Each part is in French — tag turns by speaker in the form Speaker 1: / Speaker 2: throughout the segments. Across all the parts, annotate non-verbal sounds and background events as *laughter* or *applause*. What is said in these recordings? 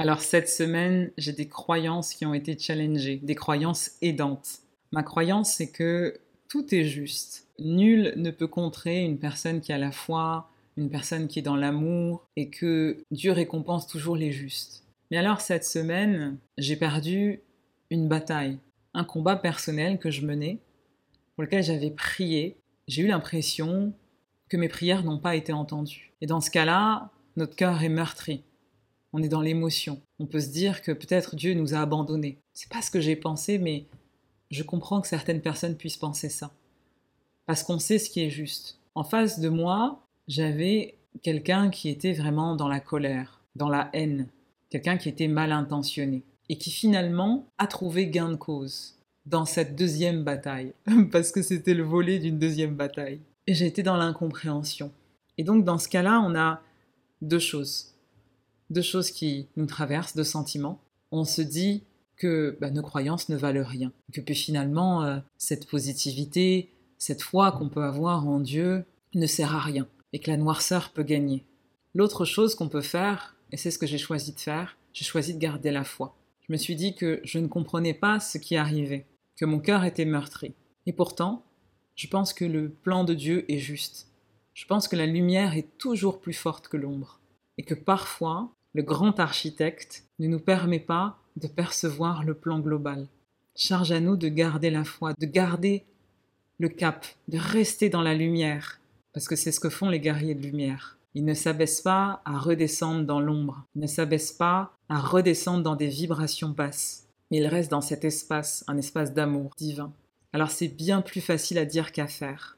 Speaker 1: Alors cette semaine, j'ai des croyances qui ont été challengées, des croyances aidantes. Ma croyance, c'est que tout est juste. Nul ne peut contrer une personne qui a la foi, une personne qui est dans l'amour, et que Dieu récompense toujours les justes. Mais alors cette semaine, j'ai perdu une bataille, un combat personnel que je menais, pour lequel j'avais prié. J'ai eu l'impression que mes prières n'ont pas été entendues. Et dans ce cas-là, notre cœur est meurtri on est dans l'émotion. On peut se dire que peut-être Dieu nous a abandonnés. C'est pas ce que j'ai pensé, mais je comprends que certaines personnes puissent penser ça. Parce qu'on sait ce qui est juste. En face de moi, j'avais quelqu'un qui était vraiment dans la colère, dans la haine, quelqu'un qui était mal intentionné et qui finalement a trouvé gain de cause dans cette deuxième bataille, *laughs* parce que c'était le volet d'une deuxième bataille. Et j'ai été dans l'incompréhension. Et donc dans ce cas-là, on a deux choses deux choses qui nous traversent, deux sentiments. On se dit que bah, nos croyances ne valent rien, que puis finalement euh, cette positivité, cette foi qu'on peut avoir en Dieu ne sert à rien et que la noirceur peut gagner. L'autre chose qu'on peut faire, et c'est ce que j'ai choisi de faire, j'ai choisi de garder la foi. Je me suis dit que je ne comprenais pas ce qui arrivait, que mon cœur était meurtri. Et pourtant, je pense que le plan de Dieu est juste. Je pense que la lumière est toujours plus forte que l'ombre. Et que parfois, le grand architecte, ne nous permet pas de percevoir le plan global. Charge à nous de garder la foi, de garder le cap, de rester dans la lumière, parce que c'est ce que font les guerriers de lumière. Ils ne s'abaissent pas à redescendre dans l'ombre, ils ne s'abaissent pas à redescendre dans des vibrations basses, mais ils restent dans cet espace, un espace d'amour divin. Alors c'est bien plus facile à dire qu'à faire.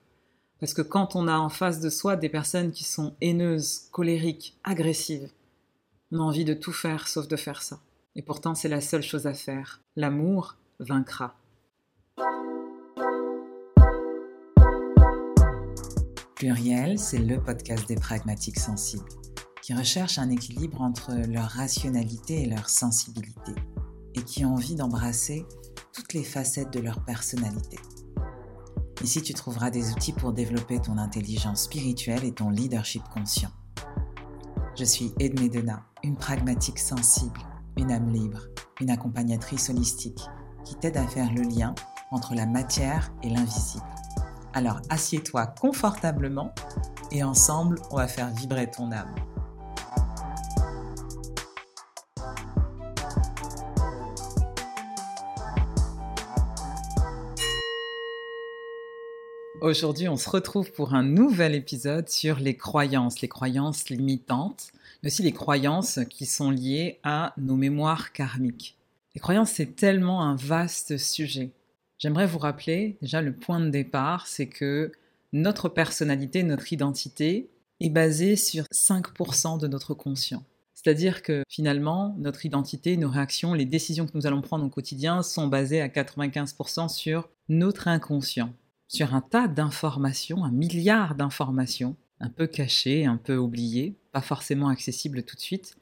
Speaker 1: Parce que quand on a en face de soi des personnes qui sont haineuses, colériques, agressives, on a envie de tout faire sauf de faire ça. Et pourtant, c'est la seule chose à faire. L'amour vaincra.
Speaker 2: Pluriel, c'est le podcast des pragmatiques sensibles, qui recherchent un équilibre entre leur rationalité et leur sensibilité, et qui ont envie d'embrasser toutes les facettes de leur personnalité. Ici, tu trouveras des outils pour développer ton intelligence spirituelle et ton leadership conscient. Je suis Edmé Dena, une pragmatique sensible, une âme libre, une accompagnatrice holistique qui t'aide à faire le lien entre la matière et l'invisible. Alors assieds-toi confortablement et ensemble, on va faire vibrer ton âme.
Speaker 1: Aujourd'hui, on se retrouve pour un nouvel épisode sur les croyances, les croyances limitantes, mais aussi les croyances qui sont liées à nos mémoires karmiques. Les croyances, c'est tellement un vaste sujet. J'aimerais vous rappeler déjà le point de départ, c'est que notre personnalité, notre identité est basée sur 5% de notre conscient. C'est-à-dire que finalement, notre identité, nos réactions, les décisions que nous allons prendre au quotidien sont basées à 95% sur notre inconscient sur un tas d'informations, un milliard d'informations, un peu cachées, un peu oubliées, pas forcément accessibles tout de suite,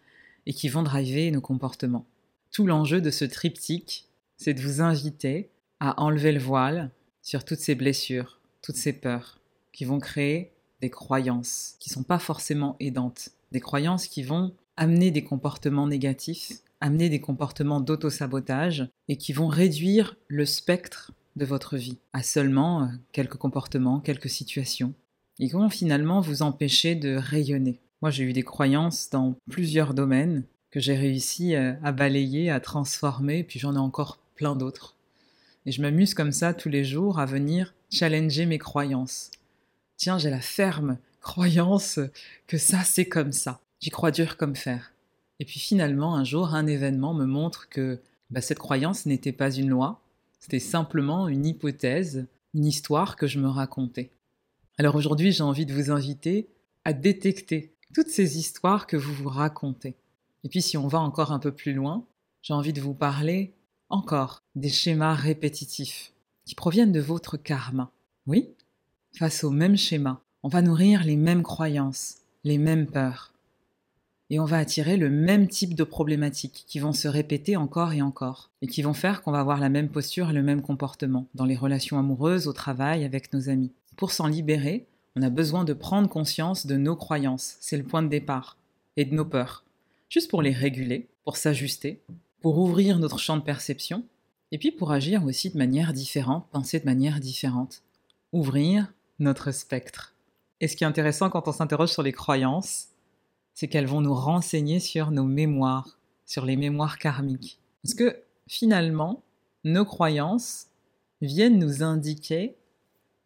Speaker 1: et qui vont driver nos comportements. Tout l'enjeu de ce triptyque, c'est de vous inviter à enlever le voile sur toutes ces blessures, toutes ces peurs, qui vont créer des croyances qui ne sont pas forcément aidantes, des croyances qui vont amener des comportements négatifs, amener des comportements d'auto-sabotage et qui vont réduire le spectre de votre vie, à seulement euh, quelques comportements, quelques situations, et qui vont finalement vous empêcher de rayonner. Moi, j'ai eu des croyances dans plusieurs domaines que j'ai réussi euh, à balayer, à transformer, puis j'en ai encore plein d'autres. Et je m'amuse comme ça tous les jours à venir challenger mes croyances. Tiens, j'ai la ferme croyance que ça, c'est comme ça. J'y crois dur comme fer. Et puis finalement, un jour, un événement me montre que bah, cette croyance n'était pas une loi, c'était simplement une hypothèse, une histoire que je me racontais. Alors aujourd'hui, j'ai envie de vous inviter à détecter toutes ces histoires que vous vous racontez. Et puis si on va encore un peu plus loin, j'ai envie de vous parler encore des schémas répétitifs qui proviennent de votre karma. Oui, face au même schéma, on va nourrir les mêmes croyances, les mêmes peurs et on va attirer le même type de problématiques qui vont se répéter encore et encore, et qui vont faire qu'on va avoir la même posture et le même comportement dans les relations amoureuses, au travail, avec nos amis. Pour s'en libérer, on a besoin de prendre conscience de nos croyances, c'est le point de départ, et de nos peurs. juste pour les réguler, pour s'ajuster, pour ouvrir notre champ de perception, et puis pour agir aussi de manière différente, penser de manière différente, ouvrir notre spectre. Et ce qui est intéressant quand on s'interroge sur les croyances, c'est qu'elles vont nous renseigner sur nos mémoires, sur les mémoires karmiques. Parce que finalement, nos croyances viennent nous indiquer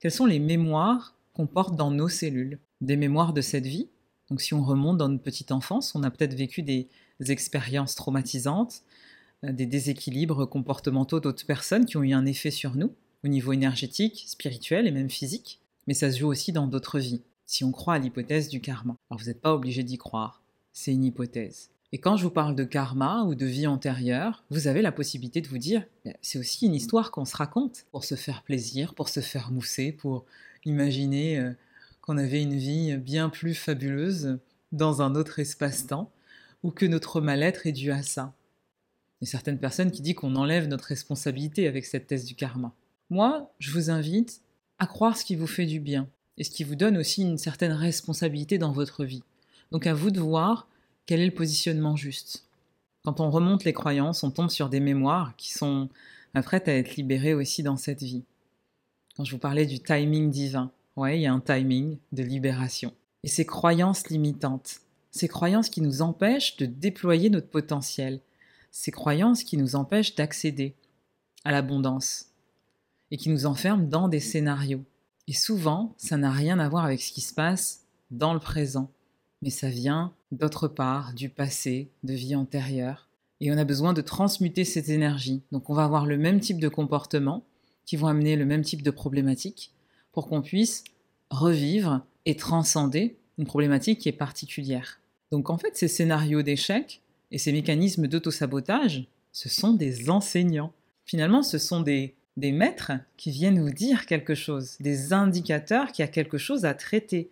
Speaker 1: quelles sont les mémoires qu'on porte dans nos cellules. Des mémoires de cette vie. Donc si on remonte dans notre petite enfance, on a peut-être vécu des expériences traumatisantes, euh, des déséquilibres comportementaux d'autres personnes qui ont eu un effet sur nous, au niveau énergétique, spirituel et même physique. Mais ça se joue aussi dans d'autres vies, si on croit à l'hypothèse du karma. Alors vous n'êtes pas obligé d'y croire, c'est une hypothèse. Et quand je vous parle de karma ou de vie antérieure, vous avez la possibilité de vous dire, c'est aussi une histoire qu'on se raconte pour se faire plaisir, pour se faire mousser, pour imaginer euh, qu'on avait une vie bien plus fabuleuse dans un autre espace-temps, ou que notre mal-être est dû à ça. Il y a certaines personnes qui disent qu'on enlève notre responsabilité avec cette thèse du karma. Moi, je vous invite à croire ce qui vous fait du bien et ce qui vous donne aussi une certaine responsabilité dans votre vie. Donc à vous de voir quel est le positionnement juste. Quand on remonte les croyances, on tombe sur des mémoires qui sont prêtes à être libérées aussi dans cette vie. Quand je vous parlais du timing divin, ouais, il y a un timing de libération. Et ces croyances limitantes, ces croyances qui nous empêchent de déployer notre potentiel, ces croyances qui nous empêchent d'accéder à l'abondance et qui nous enferment dans des scénarios. Et souvent, ça n'a rien à voir avec ce qui se passe dans le présent mais ça vient d'autre part, du passé, de vie antérieure. Et on a besoin de transmuter cette énergie. Donc on va avoir le même type de comportement qui vont amener le même type de problématique pour qu'on puisse revivre et transcender une problématique qui est particulière. Donc en fait, ces scénarios d'échec et ces mécanismes d'autosabotage, ce sont des enseignants. Finalement, ce sont des, des maîtres qui viennent nous dire quelque chose, des indicateurs qui a quelque chose à traiter,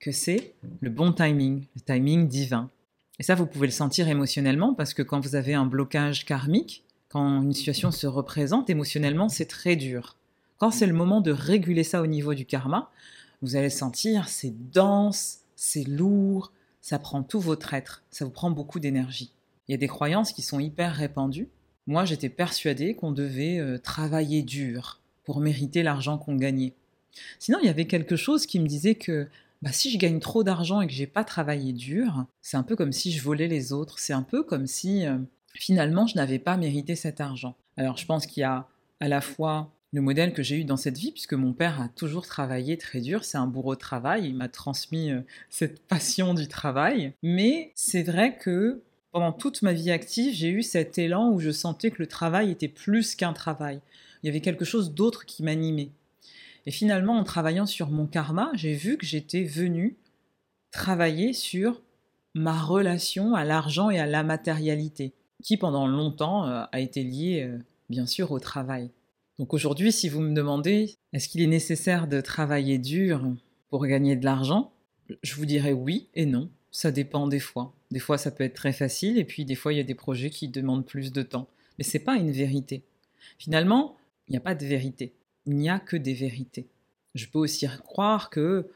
Speaker 1: que c'est le bon timing, le timing divin. Et ça, vous pouvez le sentir émotionnellement parce que quand vous avez un blocage karmique, quand une situation se représente émotionnellement, c'est très dur. Quand c'est le moment de réguler ça au niveau du karma, vous allez sentir c'est dense, c'est lourd, ça prend tout votre être, ça vous prend beaucoup d'énergie. Il y a des croyances qui sont hyper répandues. Moi, j'étais persuadée qu'on devait euh, travailler dur pour mériter l'argent qu'on gagnait. Sinon, il y avait quelque chose qui me disait que bah, si je gagne trop d'argent et que j'ai pas travaillé dur, c'est un peu comme si je volais les autres. C'est un peu comme si euh, finalement je n'avais pas mérité cet argent. Alors je pense qu'il y a à la fois le modèle que j'ai eu dans cette vie, puisque mon père a toujours travaillé très dur, c'est un bourreau de travail, il m'a transmis euh, cette passion du travail. Mais c'est vrai que pendant toute ma vie active, j'ai eu cet élan où je sentais que le travail était plus qu'un travail. Il y avait quelque chose d'autre qui m'animait. Et finalement, en travaillant sur mon karma, j'ai vu que j'étais venu travailler sur ma relation à l'argent et à la matérialité, qui pendant longtemps euh, a été liée euh, bien sûr au travail. Donc aujourd'hui, si vous me demandez est-ce qu'il est nécessaire de travailler dur pour gagner de l'argent, je vous dirais oui et non. Ça dépend des fois. Des fois, ça peut être très facile, et puis des fois, il y a des projets qui demandent plus de temps. Mais c'est pas une vérité. Finalement, il n'y a pas de vérité il n'y a que des vérités. Je peux aussi croire que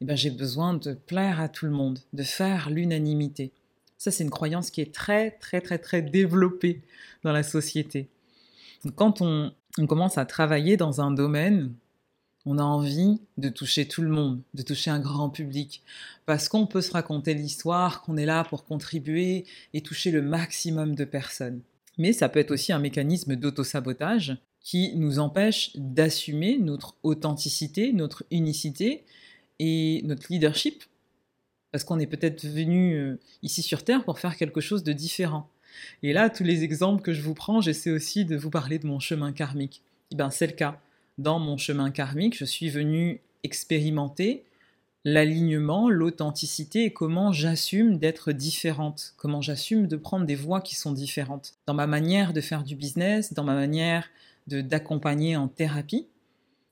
Speaker 1: eh ben, j'ai besoin de plaire à tout le monde, de faire l'unanimité. Ça, c'est une croyance qui est très, très, très, très développée dans la société. Quand on, on commence à travailler dans un domaine, on a envie de toucher tout le monde, de toucher un grand public, parce qu'on peut se raconter l'histoire, qu'on est là pour contribuer et toucher le maximum de personnes. Mais ça peut être aussi un mécanisme d'autosabotage qui nous empêche d'assumer notre authenticité, notre unicité et notre leadership, parce qu'on est peut-être venu euh, ici sur Terre pour faire quelque chose de différent. Et là, tous les exemples que je vous prends, j'essaie aussi de vous parler de mon chemin karmique. Eh ben, c'est le cas. Dans mon chemin karmique, je suis venu expérimenter l'alignement, l'authenticité et comment j'assume d'être différente, comment j'assume de prendre des voies qui sont différentes. Dans ma manière de faire du business, dans ma manière d'accompagner en thérapie,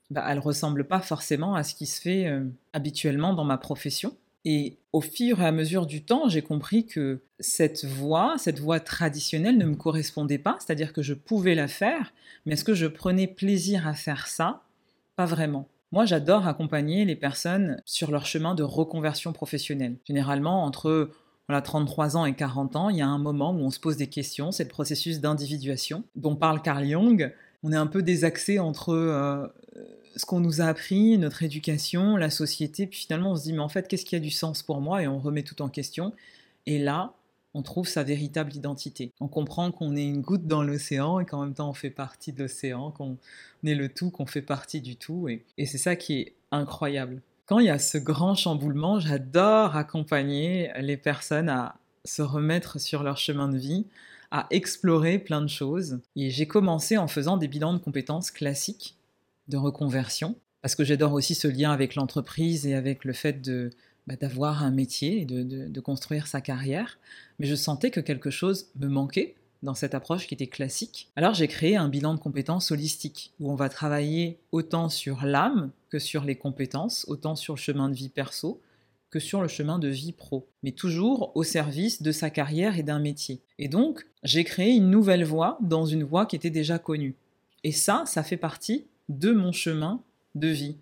Speaker 1: bah, elle ressemble pas forcément à ce qui se fait euh, habituellement dans ma profession. Et au fur et à mesure du temps, j'ai compris que cette voie, cette voie traditionnelle ne me correspondait pas, c'est-à-dire que je pouvais la faire, mais est-ce que je prenais plaisir à faire ça? Pas vraiment. Moi, j'adore accompagner les personnes sur leur chemin de reconversion professionnelle. Généralement, entre voilà, 33 ans et 40 ans, il y a un moment où on se pose des questions, c'est le processus d'individuation dont parle Carl Jung. On est un peu désaxé entre euh, ce qu'on nous a appris, notre éducation, la société, puis finalement on se dit mais en fait qu'est-ce qui a du sens pour moi? Et on remet tout en question. Et là, on trouve sa véritable identité. On comprend qu'on est une goutte dans l'océan et qu'en même temps on fait partie de l'océan, qu'on est le tout, qu'on fait partie du tout. Et, et c'est ça qui est incroyable. Quand il y a ce grand chamboulement, j'adore accompagner les personnes à se remettre sur leur chemin de vie, à explorer plein de choses. Et j'ai commencé en faisant des bilans de compétences classiques de reconversion, parce que j'adore aussi ce lien avec l'entreprise et avec le fait de bah, d'avoir un métier et de, construire sa carrière, mais je sentais que quelque chose me manquait dans cette approche qui était classique. Alors j'ai créé un bilan de compétences holistique, où on va travailler autant sur l'âme que sur les compétences, autant sur le chemin de vie perso que sur le chemin de vie pro, mais toujours au service de sa carrière et d'un métier. Et donc, j'ai créé une nouvelle voie dans une voie qui était déjà connue. Et ça, ça fait partie de mon chemin de vie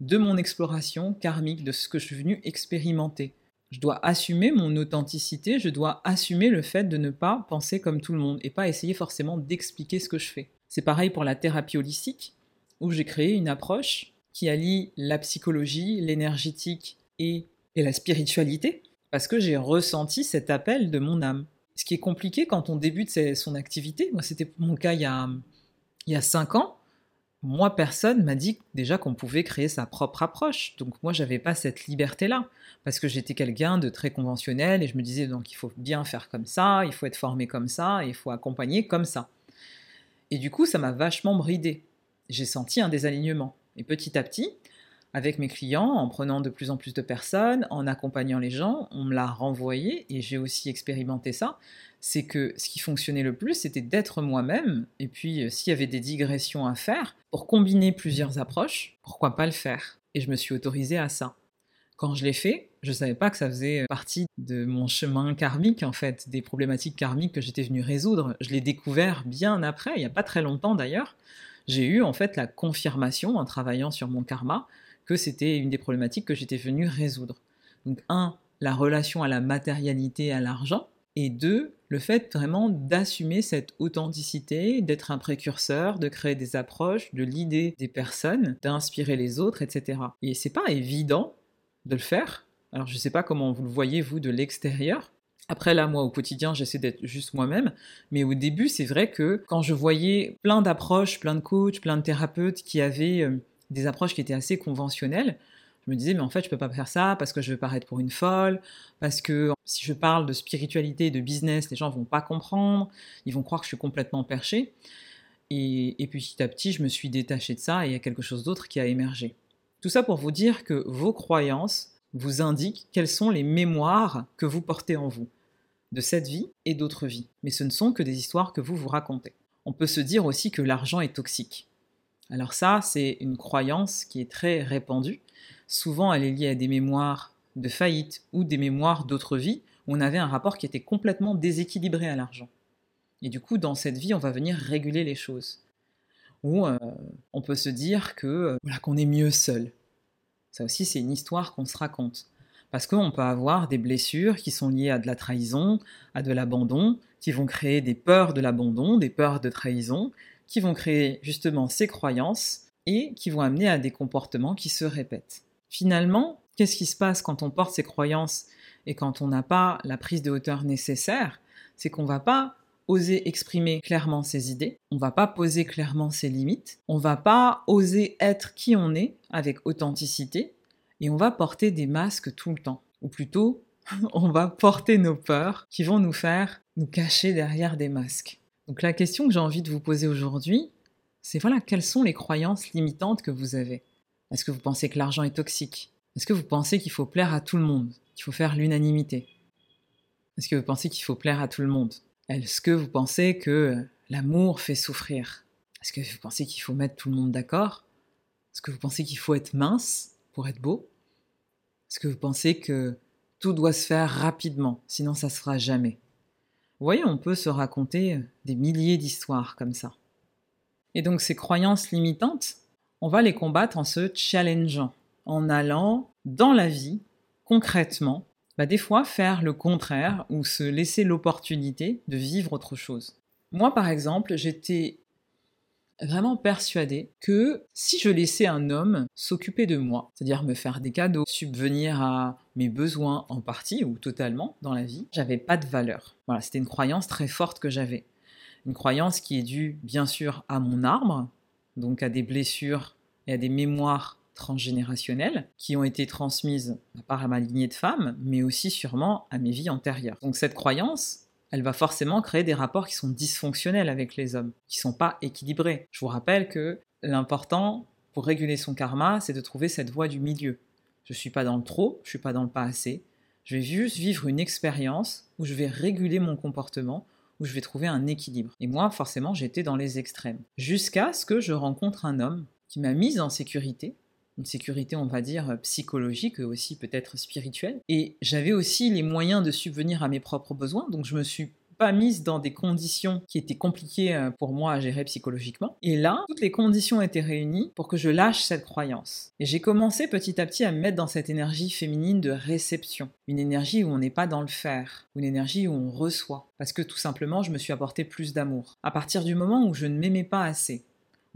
Speaker 1: de mon exploration karmique, de ce que je suis venu expérimenter. Je dois assumer mon authenticité, je dois assumer le fait de ne pas penser comme tout le monde et pas essayer forcément d'expliquer ce que je fais. C'est pareil pour la thérapie holistique, où j'ai créé une approche qui allie la psychologie, l'énergétique et, la spiritualité, parce que j'ai ressenti cet appel de mon âme. Ce qui est compliqué quand on débute son activité, moi c'était mon cas il y a, il y a cinq ans, moi, personne m'a dit déjà qu'on pouvait créer sa propre approche. Donc moi, j'avais pas cette liberté-là parce que j'étais quelqu'un de très conventionnel et je me disais donc il faut bien faire comme ça, il faut être formé comme ça, il faut accompagner comme ça. Et du coup, ça m'a vachement bridé. J'ai senti un désalignement. Et petit à petit, avec mes clients, en prenant de plus en plus de personnes, en accompagnant les gens, on me l'a renvoyé et j'ai aussi expérimenté ça c'est que ce qui fonctionnait le plus, c'était d'être moi-même, et puis euh, s'il y avait des digressions à faire, pour combiner plusieurs approches, pourquoi pas le faire? Et je me suis autorisée à ça. Quand je l'ai fait, je ne savais pas que ça faisait partie de mon chemin karmique, en fait, des problématiques karmiques que j'étais venue résoudre. Je l'ai découvert bien après, il n'y a pas très longtemps d'ailleurs. J'ai eu en fait la confirmation en travaillant sur mon karma que c'était une des problématiques que j'étais venue résoudre. Donc un, la relation à la matérialité, à l'argent, et deux, le fait vraiment d'assumer cette authenticité, d'être un précurseur, de créer des approches, de l'idée des personnes, d'inspirer les autres, etc. Et c'est pas évident de le faire. Alors je sais pas comment vous le voyez vous de l'extérieur. Après là, moi au quotidien, j'essaie d'être juste moi-même, mais au début, c'est vrai que quand je voyais plein d'approches, plein de coachs, plein de thérapeutes qui avaient euh, des approches qui étaient assez conventionnelles, je me disais, mais en fait, je peux pas faire ça parce que je vais paraître pour une folle, parce que si je parle de spiritualité de business, les gens vont pas comprendre, ils vont croire que je suis complètement perché. Et, et puis petit à petit, je me suis détaché de ça et il y a quelque chose d'autre qui a émergé. Tout ça pour vous dire que vos croyances vous indiquent quelles sont les mémoires que vous portez en vous, de cette vie et d'autres vies. Mais ce ne sont que des histoires que vous vous racontez. On peut se dire aussi que l'argent est toxique. Alors ça, c'est une croyance qui est très répandue souvent elle est liée à des mémoires de faillite ou des mémoires d'autres vies où on avait un rapport qui était complètement déséquilibré à l'argent. Et du coup, dans cette vie, on va venir réguler les choses. Ou euh, on peut se dire que euh, voilà, qu'on est mieux seul. Ça aussi, c'est une histoire qu'on se raconte. Parce qu'on peut avoir des blessures qui sont liées à de la trahison, à de l'abandon, qui vont créer des peurs de l'abandon, des peurs de trahison, qui vont créer justement ces croyances et qui vont amener à des comportements qui se répètent. Finalement, qu'est-ce qui se passe quand on porte ses croyances et quand on n'a pas la prise de hauteur nécessaire? C'est qu'on va pas oser exprimer clairement ses idées, on va pas poser clairement ses limites, on va pas oser être qui on est avec authenticité et on va porter des masques tout le temps. Ou plutôt, *laughs* on va porter nos peurs qui vont nous faire nous cacher derrière des masques. Donc la question que j'ai envie de vous poser aujourd'hui, c'est voilà, quelles sont les croyances limitantes que vous avez? Est-ce que vous pensez que l'argent est toxique? Est-ce que vous pensez qu'il faut plaire à tout le monde Qu'il faut faire l'unanimité? Est-ce que vous pensez qu'il faut plaire à tout le monde? Est-ce que vous pensez que l'amour fait souffrir? Est-ce que vous pensez qu'il faut mettre tout le monde d'accord? Est-ce que vous pensez qu'il faut être mince pour être beau? Est-ce que vous pensez que tout doit se faire rapidement, sinon ça se fera jamais? Vous voyez, on peut se raconter des milliers d'histoires comme ça. Et donc ces croyances limitantes, on va les combattre en se challengeant, en allant dans la vie, concrètement, bah, des fois faire le contraire ou se laisser l'opportunité de vivre autre chose. Moi, par exemple, j'étais vraiment persuadée que si je laissais un homme s'occuper de moi, c'est-à-dire me faire des cadeaux, subvenir à mes besoins en partie ou totalement dans la vie, j'avais pas de valeur. Voilà, c'était une croyance très forte que j'avais. Une croyance qui est due bien sûr à mon arbre, donc à des blessures et à des mémoires transgénérationnelles qui ont été transmises à ma lignée de femmes, mais aussi sûrement à mes vies antérieures. Donc cette croyance, elle va forcément créer des rapports qui sont dysfonctionnels avec les hommes, qui sont pas équilibrés. Je vous rappelle que l'important pour réguler son karma, c'est de trouver cette voie du milieu. Je suis pas dans le trop, je suis pas dans le pas assez. Je vais juste vivre une expérience où je vais réguler mon comportement, où je vais trouver un équilibre. Et moi, forcément, j'étais dans les extrêmes. Jusqu'à ce que je rencontre un homme qui m'a mise en sécurité, une sécurité, on va dire, psychologique, aussi peut-être spirituelle. Et j'avais aussi les moyens de subvenir à mes propres besoins, donc je me suis pas mise dans des conditions qui étaient compliquées euh, pour moi à gérer psychologiquement. Et là, toutes les conditions étaient réunies pour que je lâche cette croyance. Et j'ai commencé petit à petit à me mettre dans cette énergie féminine de réception. Une énergie où on n'est pas dans le faire. Une énergie où on reçoit. Parce que tout simplement, je me suis apporté plus d'amour. À partir du moment où je ne m'aimais pas assez,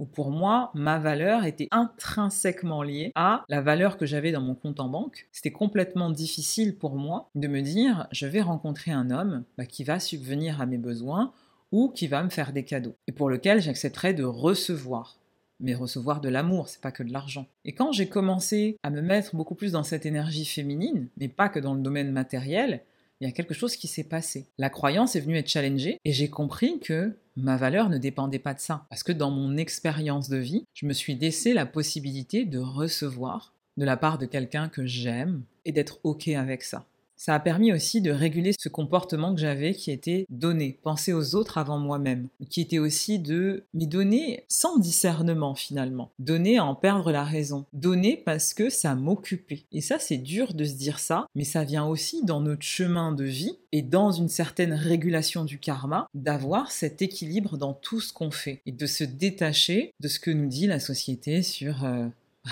Speaker 1: où pour moi, ma valeur était intrinsèquement liée à la valeur que j'avais dans mon compte en banque. C'était complètement difficile pour moi de me dire, je vais rencontrer un homme bah, qui va subvenir à mes besoins ou qui va me faire des cadeaux, et pour lequel j'accepterais de recevoir mais recevoir de l'amour, c'est pas que de l'argent. Et quand j'ai commencé à me mettre beaucoup plus dans cette énergie féminine, mais pas que dans le domaine matériel, il y a quelque chose qui s'est passé. La croyance est venue être challengée et j'ai compris que ma valeur ne dépendait pas de ça. Parce que dans mon expérience de vie, je me suis laissé la possibilité de recevoir de la part de quelqu'un que j'aime et d'être OK avec ça. Ça a permis aussi de réguler ce comportement que j'avais qui était donné, penser aux autres avant moi-même, qui était aussi de me donner sans discernement finalement, donner à en perdre la raison, donner parce que ça m'occupait. Et ça c'est dur de se dire ça, mais ça vient aussi dans notre chemin de vie et dans une certaine régulation du karma d'avoir cet équilibre dans tout ce qu'on fait et de se détacher de ce que nous dit la société sur euh,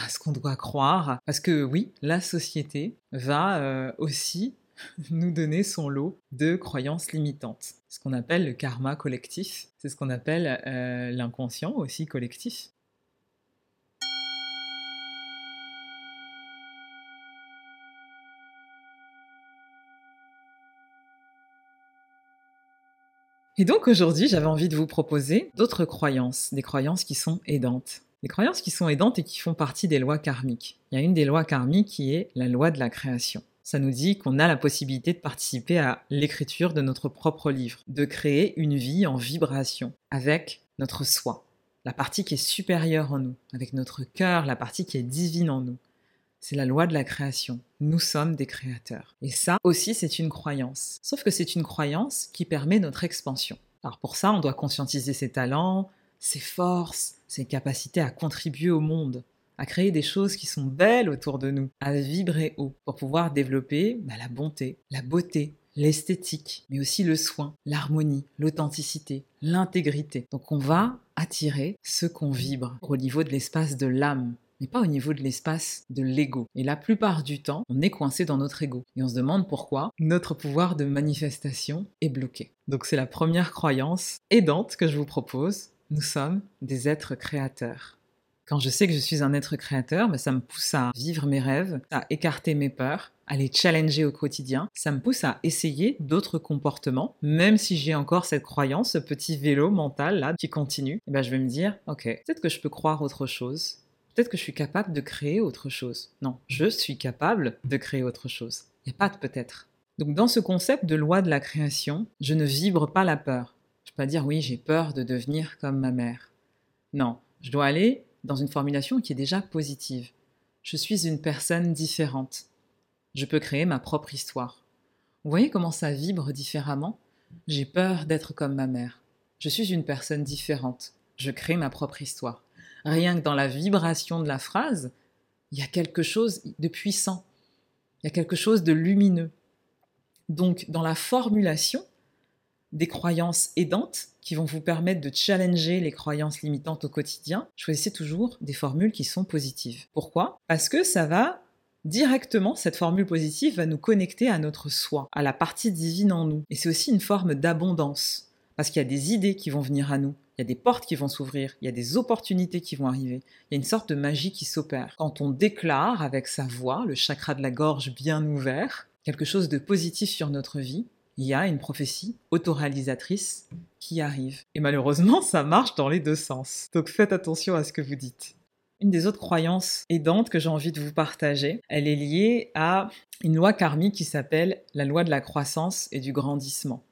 Speaker 1: ce qu'on doit croire. Parce que oui, la société va euh, aussi *laughs* nous donner son lot de croyances limitantes. Ce qu'on appelle le karma collectif, c'est ce qu'on appelle euh, l'inconscient aussi collectif. Et donc aujourd'hui, j'avais envie de vous proposer d'autres croyances, des croyances qui sont aidantes. Des croyances qui sont aidantes et qui font partie des lois karmiques. Il y a une des lois karmiques qui est la loi de la création ça nous dit qu'on a la possibilité de participer à l'écriture de notre propre livre, de créer une vie en vibration avec notre soi, la partie qui est supérieure en nous, avec notre cœur, la partie qui est divine en nous. C'est la loi de la création. Nous sommes des créateurs. Et ça aussi, c'est une croyance. Sauf que c'est une croyance qui permet notre expansion. Alors pour ça, on doit conscientiser ses talents, ses forces, ses capacités à contribuer au monde, à créer des choses qui sont belles autour de nous, à vibrer haut, pour pouvoir développer bah, la bonté, la beauté, l'esthétique, mais aussi le soin, l'harmonie, l'authenticité, l'intégrité. Donc on va attirer ce qu'on vibre au niveau de l'espace de l'âme, mais pas au niveau de l'espace de l'ego. Et la plupart du temps, on est coincé dans notre ego. Et on se demande pourquoi notre pouvoir de manifestation est bloqué. Donc c'est la première croyance aidante que je vous propose. Nous sommes des êtres créateurs. Quand je sais que je suis un être créateur, ben, ça me pousse à vivre mes rêves, à écarter mes peurs, à les challenger au quotidien. Ça me pousse à essayer d'autres comportements, même si j'ai encore cette croyance, ce petit vélo mental là qui continue. Et ben, je vais me dire, ok, peut-être que je peux croire autre chose. Peut-être que je suis capable de créer autre chose. Non, je suis capable de créer autre chose. Il n'y a pas de peut-être. Donc dans ce concept de loi de la création, je ne vibre pas la peur. Pas dire oui, j'ai peur de devenir comme ma mère. Non, je dois aller dans une formulation qui est déjà positive. Je suis une personne différente. Je peux créer ma propre histoire. Vous voyez comment ça vibre différemment? J'ai peur d'être comme ma mère. Je suis une personne différente. Je crée ma propre histoire. Rien que dans la vibration de la phrase, il y a quelque chose de puissant. Il y a quelque chose de lumineux. Donc, dans la formulation, des croyances aidantes qui vont vous permettre de challenger les croyances limitantes au quotidien, choisissez toujours des formules qui sont positives. Pourquoi? Parce que ça va Directement, cette formule positive va nous connecter à notre soi, à la partie divine en nous. Et c'est aussi une forme d'abondance, parce qu'il y a des idées qui vont venir à nous, il y a des portes qui vont s'ouvrir, il y a des opportunités qui vont arriver, il y a une sorte de magie qui s'opère. Quand on déclare avec sa voix, le chakra de la gorge bien ouvert, quelque chose de positif sur notre vie, il y a une prophétie autoréalisatrice qui arrive. Et malheureusement, *laughs* ça marche dans les deux sens. Donc faites attention à ce que vous dites. Une des autres croyances aidantes que j'ai envie de vous partager, elle est liée à une loi karmique qui s'appelle la loi de la croissance et du grandissement.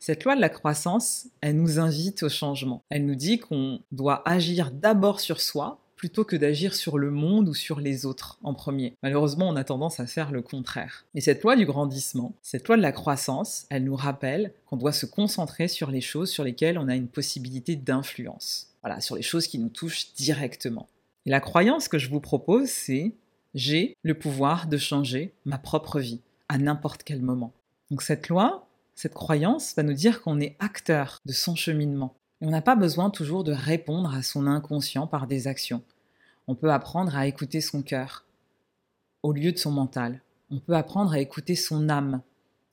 Speaker 1: Cette loi de la croissance, elle nous invite au changement. Elle nous dit qu'on doit agir d'abord sur soi plutôt que d'agir sur le monde ou sur les autres en premier. Malheureusement, on a tendance à faire le contraire. Et cette loi du grandissement, cette loi de la croissance, elle nous rappelle qu'on doit se concentrer sur les choses sur lesquelles on a une possibilité d'influence. Voilà, sur les choses qui nous touchent directement. Et la croyance que je vous propose, c'est j'ai le pouvoir de changer ma propre vie à n'importe quel moment. Donc cette loi, cette croyance va nous dire qu'on est acteur de son cheminement. On n'a pas besoin toujours de répondre à son inconscient par des actions. On peut apprendre à écouter son cœur au lieu de son mental. On peut apprendre à écouter son âme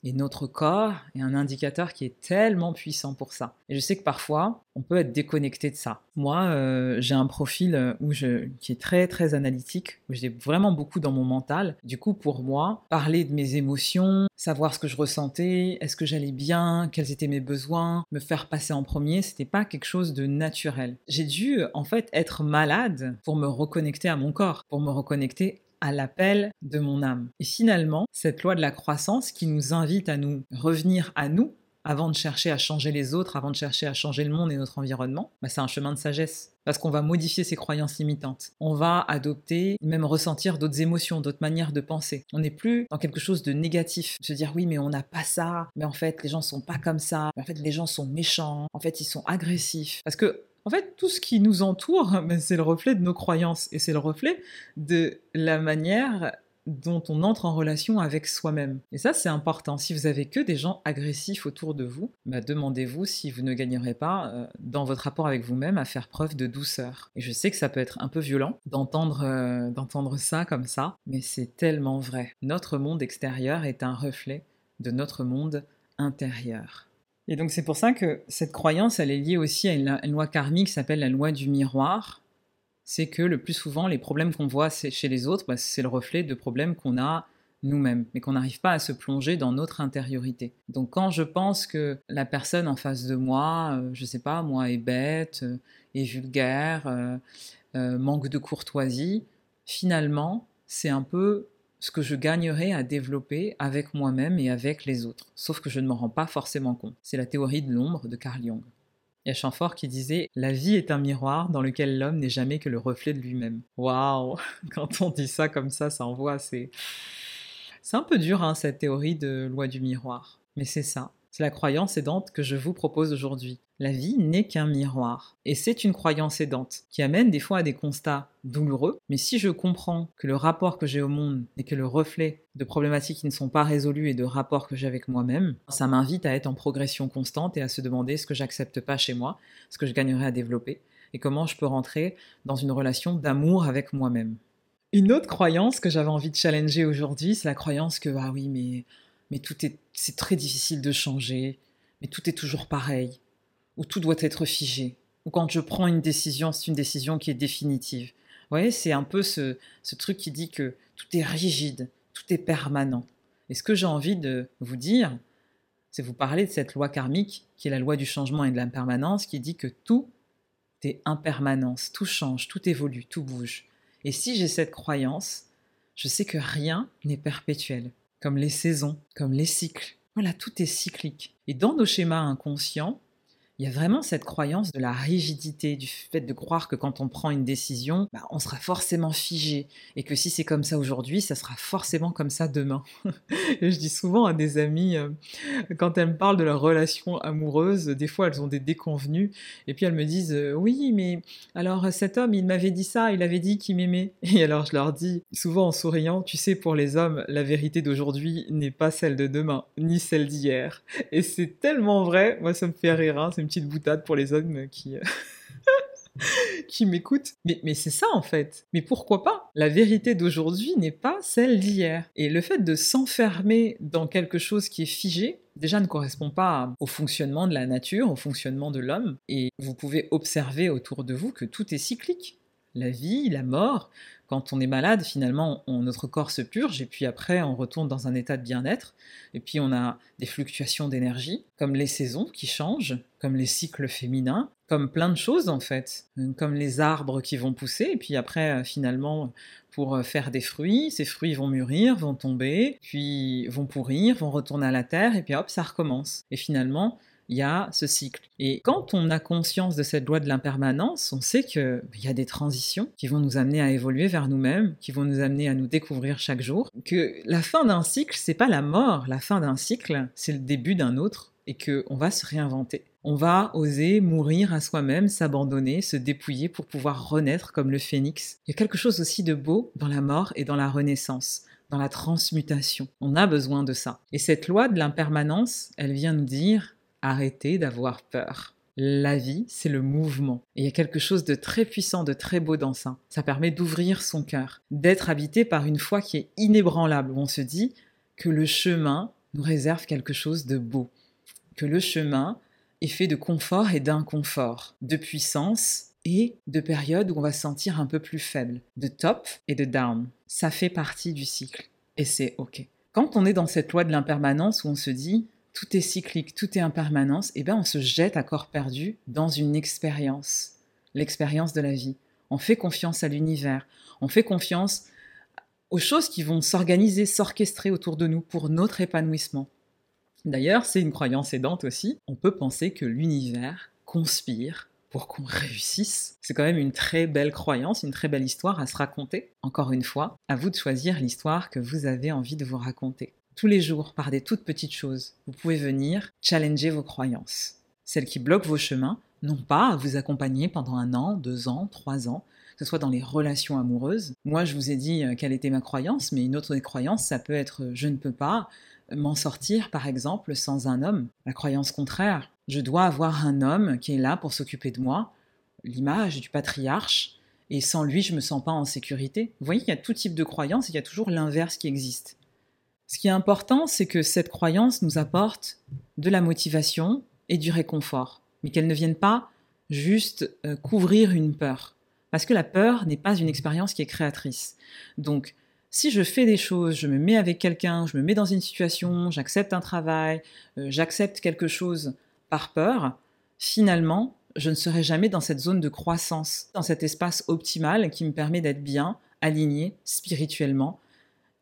Speaker 1: et notre corps est un indicateur qui est tellement puissant pour ça. Et je sais que parfois, on peut être déconnecté de ça. Moi, euh, j'ai un profil euh, où je, qui est très très analytique, où j'ai vraiment beaucoup dans mon mental. Du coup, pour moi, parler de mes émotions, savoir ce que je ressentais, est-ce que j'allais bien, quels étaient mes besoins, me faire passer en premier, c'était pas quelque chose de naturel. J'ai dû en fait être malade pour me reconnecter à mon corps, pour me reconnecter à l'appel de mon âme. Et finalement, cette loi de la croissance qui nous invite à nous revenir à nous, avant de chercher à changer les autres, avant de chercher à changer le monde et notre environnement, bah c'est un chemin de sagesse. Parce qu'on va modifier ses croyances limitantes. On va adopter, même ressentir d'autres émotions, d'autres manières de penser. On n'est plus dans quelque chose de négatif. Se dire oui, mais on n'a pas ça. Mais en fait, les gens sont pas comme ça. Mais en fait, les gens sont méchants. En fait, ils sont agressifs. Parce que en fait, tout ce qui nous entoure, *laughs* c'est le reflet de nos croyances et c'est le reflet de la manière dont on entre en relation avec soi-même. Et ça, c'est important. Si vous avez que des gens agressifs autour de vous, bah, demandez-vous si vous ne gagnerez pas euh, dans votre rapport avec vous-même à faire preuve de douceur. Et je sais que ça peut être un peu violent d'entendre euh, d'entendre ça comme ça, mais c'est tellement vrai. Notre monde extérieur est un reflet de notre monde intérieur. Et donc c'est pour ça que cette croyance, elle est liée aussi à une, loi karmique qui s'appelle la loi du miroir. C'est que le plus souvent, les problèmes qu'on voit chez les autres, bah, c'est le reflet de problèmes qu'on a nous-mêmes, mais qu'on n'arrive pas à se plonger dans notre intériorité. Donc quand je pense que la personne en face de moi, euh, je sais pas, moi, est bête, euh, est vulgaire, euh, manque de courtoisie, finalement, c'est un peu ce que je gagnerais à développer avec moi-même et avec les autres, sauf que je ne m'en rends pas forcément compte. C'est la théorie de l'ombre de Carl Jung. Il y a Chamfort qui disait La vie est un miroir dans lequel l'homme n'est jamais que le reflet de lui-même. Waouh *laughs* Quand on dit ça comme ça, ça envoie, c'est. C'est un peu dur, hein, cette théorie de loi du miroir. Mais c'est ça. C'est la croyance aidante que je vous propose aujourd'hui. La vie n'est qu'un miroir. Et c'est une croyance aidante qui amène des fois à des constats douloureux. Mais si je comprends que le rapport que j'ai au monde n'est que le reflet de problématiques qui ne sont pas résolues et de rapports que j'ai avec moi-même, ça m'invite à être en progression constante et à se demander ce que j'accepte pas chez moi, ce que je gagnerais à développer et comment je peux rentrer dans une relation d'amour avec moi-même. Une autre croyance que j'avais envie de challenger aujourd'hui, c'est la croyance que ah oui mais tout est c'est très difficile de changer, mais tout est toujours pareil où tout doit être figé, ou quand je prends une décision, c'est une décision qui est définitive. Vous voyez, c'est un peu ce, ce truc qui dit que tout est rigide, tout est permanent. Et ce que j'ai envie de vous dire, c'est vous parler de cette loi karmique, qui est la loi du changement et de l'impermanence, qui dit que tout est impermanence, tout change, tout évolue, tout bouge. Et si j'ai cette croyance, je sais que rien n'est perpétuel, comme les saisons, comme les cycles. Voilà, tout est cyclique. Et dans nos schémas inconscients, il y a vraiment cette croyance de la rigidité, du fait de croire que quand on prend une décision, bah, on sera forcément figé et que si c'est comme ça aujourd'hui, ça sera forcément comme ça demain. *laughs* je dis souvent à des amis, euh, quand elles me parlent de leur relation amoureuse, des fois elles ont des déconvenues et puis elles me disent euh, Oui, mais alors cet homme, il m'avait dit ça, il avait dit qu'il m'aimait. *laughs* Et alors je leur dis, souvent en souriant, Tu sais, pour les hommes, la vérité d'aujourd'hui n'est pas celle de demain, ni celle d'hier. Et c'est tellement vrai, moi ça me fait rire, hein, petite boutade pour les hommes qui, *laughs* qui m'écoute. Mais, mais c'est ça en fait. Mais pourquoi pas? La vérité d'aujourd'hui n'est pas celle d'hier. Et le fait de s'enfermer dans quelque chose qui est figé, déjà ne correspond pas au fonctionnement de la nature, au fonctionnement de l'homme. Et vous pouvez observer autour de vous que tout est cyclique. La vie, la mort, quand on est malade, finalement, notre corps se purge et puis après, on retourne dans un état de bien-être. Et puis, on a des fluctuations d'énergie, comme les saisons qui changent, comme les cycles féminins, comme plein de choses en fait, comme les arbres qui vont pousser. Et puis après, euh, finalement, pour euh, faire des fruits, ces fruits vont mûrir, vont tomber, puis vont pourrir, vont retourner à la terre, et puis hop, ça recommence. Et finalement, il y a ce cycle. Et quand on a conscience de cette loi de l'impermanence, on sait qu'il y a des transitions qui vont nous amener à évoluer vers nous-mêmes, qui vont nous amener à nous découvrir chaque jour. Que la fin d'un cycle, c'est pas la mort. La fin d'un cycle, c'est le début d'un autre et qu'on va se réinventer. On va oser mourir à soi-même, s'abandonner, se dépouiller pour pouvoir renaître comme le phénix. Il y a quelque chose aussi de beau dans la mort et dans la renaissance dans la transmutation. On a besoin de ça. Et cette loi de l'impermanence, elle vient nous dire Arrêtez d'avoir peur. La vie, c'est le mouvement. Et il y a quelque chose de très puissant, de très beau dans ça. Ça permet d'ouvrir son cœur, d'être habité par une foi qui est inébranlable, on se dit que le chemin nous réserve quelque chose de beau, que le chemin est fait de confort et d'inconfort, de puissance et de périodes où on va se sentir un peu plus faible, de top et de down. Ça fait partie du cycle et c'est OK. Quand on est dans cette loi de l'impermanence où on se dit tout est cyclique, tout est impermanence, et eh bien on se jette à corps perdu dans une expérience, l'expérience de la vie. On fait confiance à l'univers, on fait confiance aux choses qui vont s'organiser, s'orchestrer autour de nous pour notre épanouissement. D'ailleurs, c'est une croyance aidante aussi. On peut penser que l'univers conspire pour qu'on réussisse. C'est quand même une très belle croyance, une très belle histoire à se raconter. Encore une fois, à vous de choisir l'histoire que vous avez envie de vous raconter tous les jours par des toutes petites choses, vous pouvez venir challenger vos croyances. Celles qui bloquent vos chemins, non pas à vous accompagner pendant un an, deux ans, trois ans, que ce soit dans les relations amoureuses. Moi, je vous ai dit euh, quelle était ma croyance, mais une autre des croyances, ça peut être euh, je ne peux pas m'en sortir, par exemple, sans un homme. La croyance contraire, je dois avoir un homme qui est là pour s'occuper de moi. L'image du patriarche, et sans lui, je me sens pas en sécurité. Vous voyez, il y a tout type de croyances et il y a toujours l'inverse qui existe. Ce qui est important, c'est que cette croyance nous apporte de la motivation et du réconfort, mais qu'elle ne vienne pas juste euh, couvrir une peur. Parce que la peur n'est pas une expérience qui est créatrice. Donc, si je fais des choses, je me mets avec quelqu'un, je me mets dans une situation, j'accepte un travail, euh, j'accepte quelque chose par peur, finalement, je ne serai jamais dans cette zone de croissance, dans cet espace optimal qui me permet d'être bien, aligné spirituellement,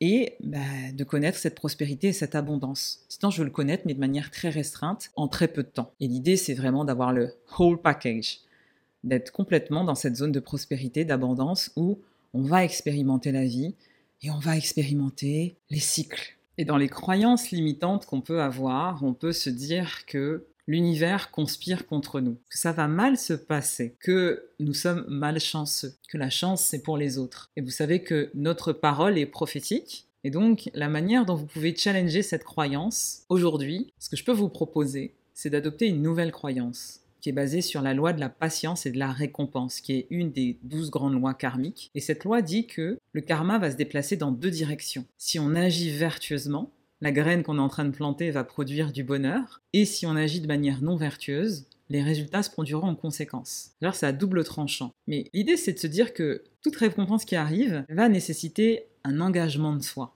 Speaker 1: et bah, de connaître cette prospérité et cette abondance. Sinon, je veux le connaître, mais de manière très restreinte, en très peu de temps. Et l'idée, c'est vraiment d'avoir le whole package, d'être complètement dans cette zone de prospérité, d'abondance, où on va expérimenter la vie et on va expérimenter les cycles. Et dans les croyances limitantes qu'on peut avoir, on peut se dire que l'univers conspire contre nous, que ça va mal se passer, que nous sommes malchanceux, que la chance c'est pour les autres. Et vous savez que notre parole est prophétique. Et donc, la manière dont vous pouvez challenger cette croyance aujourd'hui, ce que je peux vous proposer, c'est d'adopter une nouvelle croyance qui est basée sur la loi de la patience et de la récompense, qui est une des douze grandes lois karmiques. Et cette loi dit que le karma va se déplacer dans deux directions. Si on agit vertueusement, la graine qu'on est en train de planter va produire du bonheur, et si on agit de manière non vertueuse, les résultats se produiront en conséquence. Alors c'est à double tranchant. Mais l'idée c'est de se dire que toute récompense qui arrive va nécessiter un engagement de soi,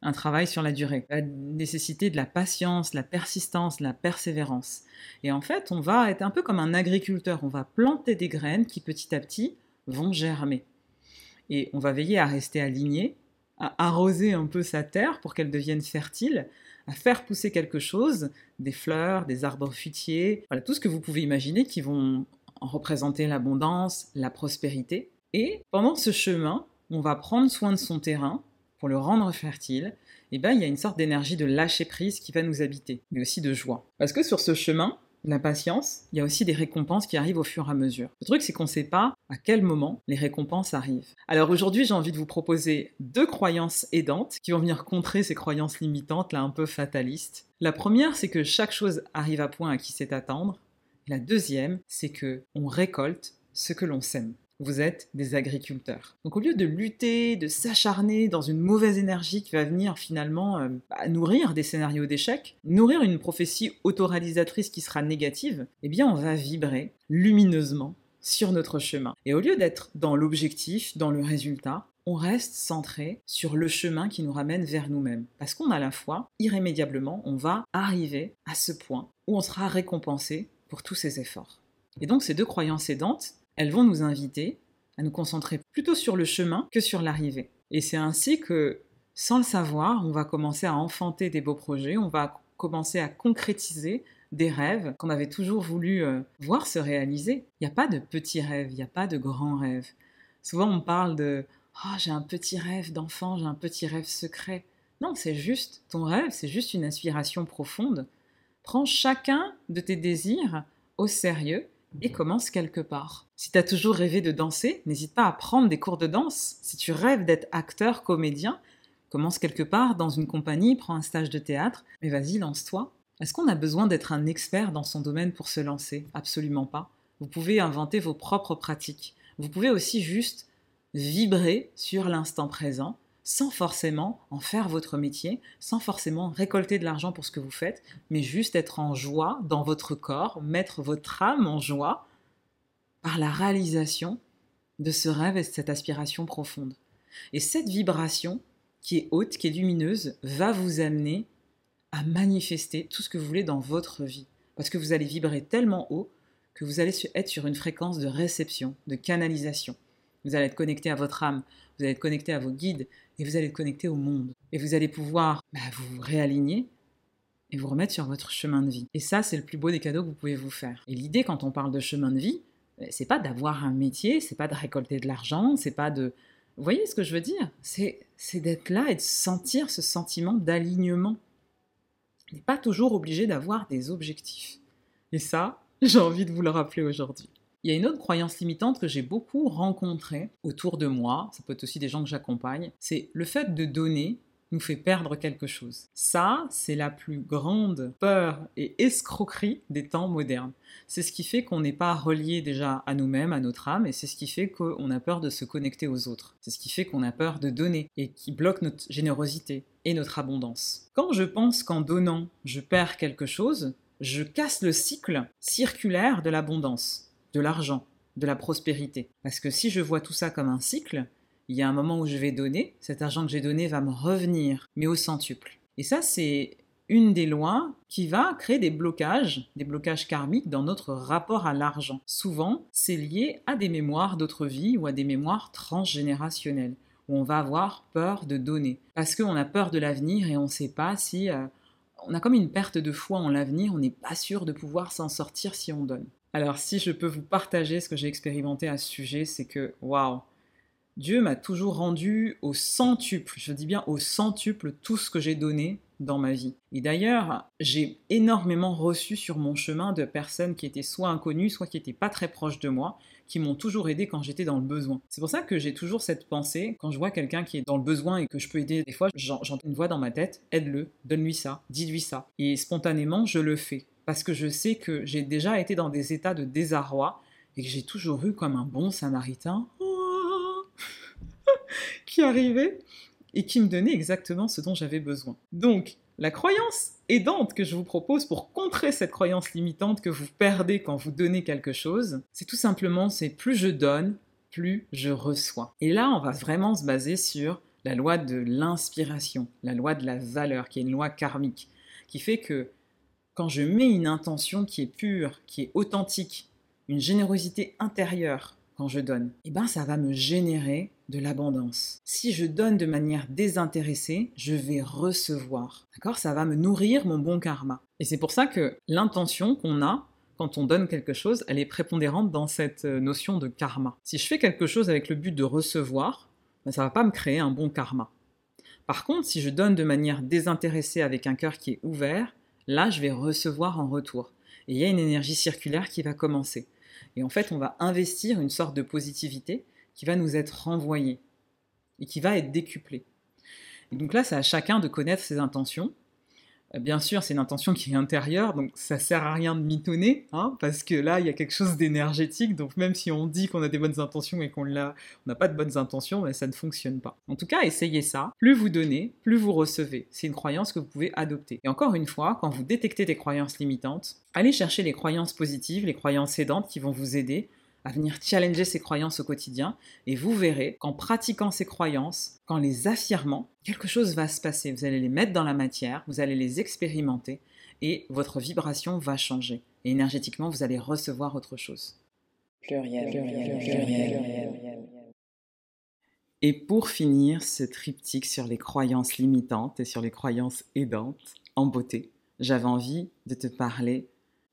Speaker 1: un travail sur la durée, va nécessiter de la patience, la persistance, la persévérance. Et en fait, on va être un peu comme un agriculteur, on va planter des graines qui petit à petit vont germer. Et on va veiller à rester aligné à arroser un peu sa terre pour qu'elle devienne fertile, à faire pousser quelque chose, des fleurs, des arbres fruitiers, voilà, tout ce que vous pouvez imaginer qui vont représenter l'abondance, la prospérité. Et pendant ce chemin, on va prendre soin de son terrain pour le rendre fertile. Et bien, il y a une sorte d'énergie de lâcher prise qui va nous habiter, mais aussi de joie. Parce que sur ce chemin, la patience, il y a aussi des récompenses qui arrivent au fur et à mesure. Le truc, c'est qu'on ne sait pas à quel moment les récompenses arrivent. Alors aujourd'hui, j'ai envie de vous proposer deux croyances aidantes qui vont venir contrer ces croyances limitantes, là un peu fatalistes. La première, c'est que chaque chose arrive à point à qui sait attendre. la deuxième, c'est que on récolte ce que l'on sème. Vous êtes des agriculteurs. Donc au lieu de lutter, de s'acharner dans une mauvaise énergie qui va venir finalement euh, bah, nourrir des scénarios d'échec, nourrir une prophétie autoréalisatrice qui sera négative, eh bien on va vibrer lumineusement sur notre chemin. Et au lieu d'être dans l'objectif, dans le résultat, on reste centré sur le chemin qui nous ramène vers nous-mêmes. Parce qu'on a la foi, irrémédiablement, on va arriver à ce point où on sera récompensé pour tous ces efforts. Et donc ces deux croyances aidantes, elles vont nous inviter à nous concentrer plutôt sur le chemin que sur l'arrivée. Et c'est ainsi que, sans le savoir, on va commencer à enfanter des beaux projets, on va commencer à concrétiser des rêves qu'on avait toujours voulu euh, voir se réaliser. Il n'y a pas de petits rêves, il n'y a pas de grands rêves. Souvent on parle de oh, j'ai un petit rêve d'enfant, j'ai un petit rêve secret. Non, c'est juste ton rêve, c'est juste une aspiration profonde. Prends chacun de tes désirs au sérieux et commence quelque part. Si tu as toujours rêvé de danser, n'hésite pas à prendre des cours de danse. Si tu rêves d'être acteur, comédien, commence quelque part dans une compagnie, prends un stage de théâtre, mais vas-y, lance-toi. Est-ce qu'on a besoin d'être un expert dans son domaine pour se lancer? Absolument pas. Vous pouvez inventer vos propres pratiques. Vous pouvez aussi juste vibrer sur l'instant présent sans forcément en faire votre métier, sans forcément récolter de l'argent pour ce que vous faites, mais juste être en joie dans votre corps, mettre votre âme en joie par la réalisation de ce rêve et de cette aspiration profonde. Et cette vibration, qui est haute, qui est lumineuse, va vous amener à manifester tout ce que vous voulez dans votre vie. Parce que vous allez vibrer tellement haut que vous allez être sur une fréquence de réception, de canalisation. Vous allez être connecté à votre âme, vous allez être connecté à vos guides et vous allez être connecté au monde. Et vous allez pouvoir bah, vous réaligner et vous remettre sur votre chemin de vie. Et ça, c'est le plus beau des cadeaux que vous pouvez vous faire. Et l'idée, quand on parle de chemin de vie, bah, c'est pas d'avoir un métier, c'est pas de récolter de l'argent, c'est pas de. Vous voyez ce que je veux dire? C'est d'être là et de sentir ce sentiment d'alignement. On n'est pas toujours obligé d'avoir des objectifs. Et ça, *laughs* j'ai envie de vous le rappeler aujourd'hui. Il y a une autre croyance limitante que j'ai beaucoup rencontrée autour de moi, ça peut être aussi des gens que j'accompagne, c'est le fait de donner nous fait perdre quelque chose. Ça, c'est la plus grande peur et escroquerie des temps modernes. C'est ce qui fait qu'on n'est pas relié déjà à nous-mêmes, à notre âme, et c'est ce qui fait qu'on a peur de se connecter aux autres. C'est ce qui fait qu'on a peur de donner et qui bloque notre générosité et notre abondance. Quand je pense qu'en donnant, je perds quelque chose, je casse le cycle circulaire de l'abondance de l'argent, de la prospérité. Parce que si je vois tout ça comme un cycle, il y a un moment où je vais donner, cet argent que j'ai donné va me revenir, mais au centuple. Et ça, c'est une des lois qui va créer des blocages, des blocages karmiques dans notre rapport à l'argent. Souvent, c'est lié à des mémoires d'autres vies ou à des mémoires transgénérationnelles, où on va avoir peur de donner. Parce qu'on a peur de l'avenir et on ne sait pas si... Euh, on a comme une perte de foi en l'avenir, on n'est pas sûr de pouvoir s'en sortir si on donne. Alors, si je peux vous partager ce que j'ai expérimenté à ce sujet, c'est que, waouh, Dieu m'a toujours rendu au centuple, je dis bien au centuple, tout ce que j'ai donné dans ma vie. Et d'ailleurs, j'ai énormément reçu sur mon chemin de personnes qui étaient soit inconnues, soit qui n'étaient pas très proches de moi, qui m'ont toujours aidé quand j'étais dans le besoin. C'est pour ça que j'ai toujours cette pensée, quand je vois quelqu'un qui est dans le besoin et que je peux aider, des fois j'entends une voix dans ma tête, aide-le, donne-lui ça, dis-lui ça. Et spontanément, je le fais parce que je sais que j'ai déjà été dans des états de désarroi et que j'ai toujours eu comme un bon samaritain *laughs* qui arrivait et qui me donnait exactement ce dont j'avais besoin. Donc, la croyance aidante que je vous propose pour contrer cette croyance limitante que vous perdez quand vous donnez quelque chose, c'est tout simplement c'est plus je donne, plus je reçois. Et là, on va vraiment se baser sur la loi de l'inspiration, la loi de la valeur, qui est une loi karmique, qui fait que quand je mets une intention qui est pure, qui est authentique, une générosité intérieure quand je donne, eh ben ça va me générer de l'abondance. Si je donne de manière désintéressée, je vais recevoir. D'accord? Ça va me nourrir mon bon karma. Et c'est pour ça que l'intention qu'on a quand on donne quelque chose, elle est prépondérante dans cette euh, notion de karma. Si je fais quelque chose avec le but de recevoir, ben ça va pas me créer un bon karma. Par contre, si je donne de manière désintéressée avec un cœur qui est ouvert, là, je vais recevoir en retour. Et il y a une énergie circulaire qui va commencer. Et en fait, on va investir une sorte de positivité qui va nous être renvoyée et qui va être décuplée. Et donc là, c'est à chacun de connaître ses intentions. Bien sûr, c'est une intention qui est intérieure, donc ça sert à rien de mitonner, hein, parce que là, il y a quelque chose d'énergétique, donc même si on dit qu'on a des bonnes intentions et qu'on n'a pas de bonnes intentions, ben, ça ne fonctionne pas. En tout cas, essayez ça. Plus vous donnez, plus vous recevez. C'est une croyance que vous pouvez adopter. Et encore une fois, quand vous détectez des croyances limitantes, allez chercher les croyances positives, les croyances aidantes qui vont vous aider à venir challenger ces croyances au quotidien. Et vous verrez qu'en pratiquant ces croyances, qu'en les affirmant, quelque chose va se passer. Vous allez les mettre dans la matière, vous allez les expérimenter et votre vibration va changer. Et énergétiquement, vous allez recevoir autre chose. Pluriel, pluriel, pluriel. Et pour finir ce triptyque sur les croyances limitantes et sur les croyances aidantes en beauté, j'avais envie de te parler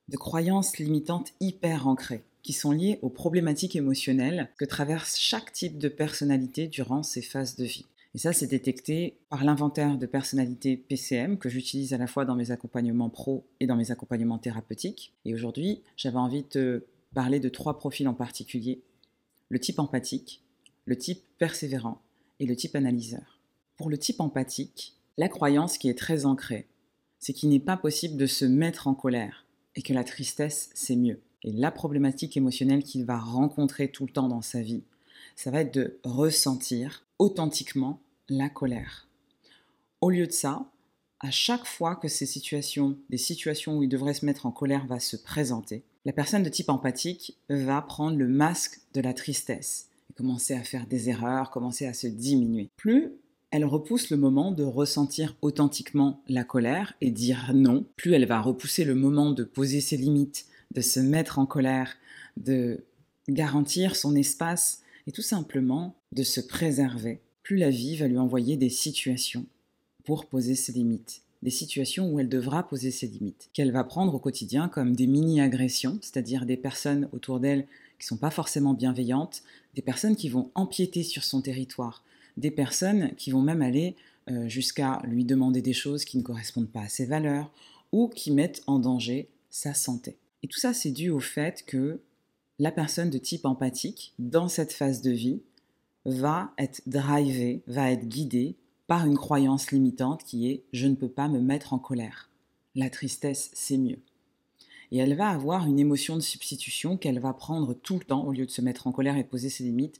Speaker 1: de croyances limitantes hyper ancrées qui sont liées aux problématiques émotionnelles que traverse chaque type de personnalité durant ses phases de vie. Et ça, c'est détecté par l'inventaire de personnalité PCM que j'utilise à la fois dans mes accompagnements pro et dans mes accompagnements thérapeutiques. Et aujourd'hui, j'avais envie de te parler de trois profils en particulier. Le type empathique, le type persévérant et le type analyseur. Pour le type empathique, la croyance qui est très ancrée, c'est qu'il n'est pas possible de se mettre en colère et que la tristesse, c'est mieux. Et la problématique émotionnelle qu'il va rencontrer tout le temps dans sa vie, ça va être de ressentir authentiquement la colère. Au lieu de ça, à chaque fois que ces situations, des situations où il devrait se mettre en colère va se présenter, la personne de type empathique va prendre le masque de la tristesse et commencer à faire des erreurs, commencer à se diminuer. Plus elle repousse le moment de ressentir authentiquement la colère et dire non, plus elle va repousser le moment de poser ses limites, de se mettre en colère, de garantir son espace et tout simplement de se préserver. Plus la vie va lui envoyer des situations pour poser ses limites, des situations où elle devra poser ses limites, qu'elle va prendre au quotidien comme des mini-agressions, c'est-à-dire des personnes autour d'elle qui sont pas forcément bienveillantes, des personnes qui vont empiéter sur son territoire, des personnes qui vont même aller euh, jusqu'à lui demander des choses qui ne correspondent pas à ses valeurs ou qui mettent en danger sa santé. Et tout ça, c'est dû au fait que la personne de type empathique, dans cette phase de vie, va être drivée, va être guidée par une croyance limitante qui est je ne peux pas me mettre en colère. La tristesse, c'est mieux. Et elle va avoir une émotion de substitution qu'elle va prendre tout le temps, au lieu de se mettre en colère et de poser ses limites,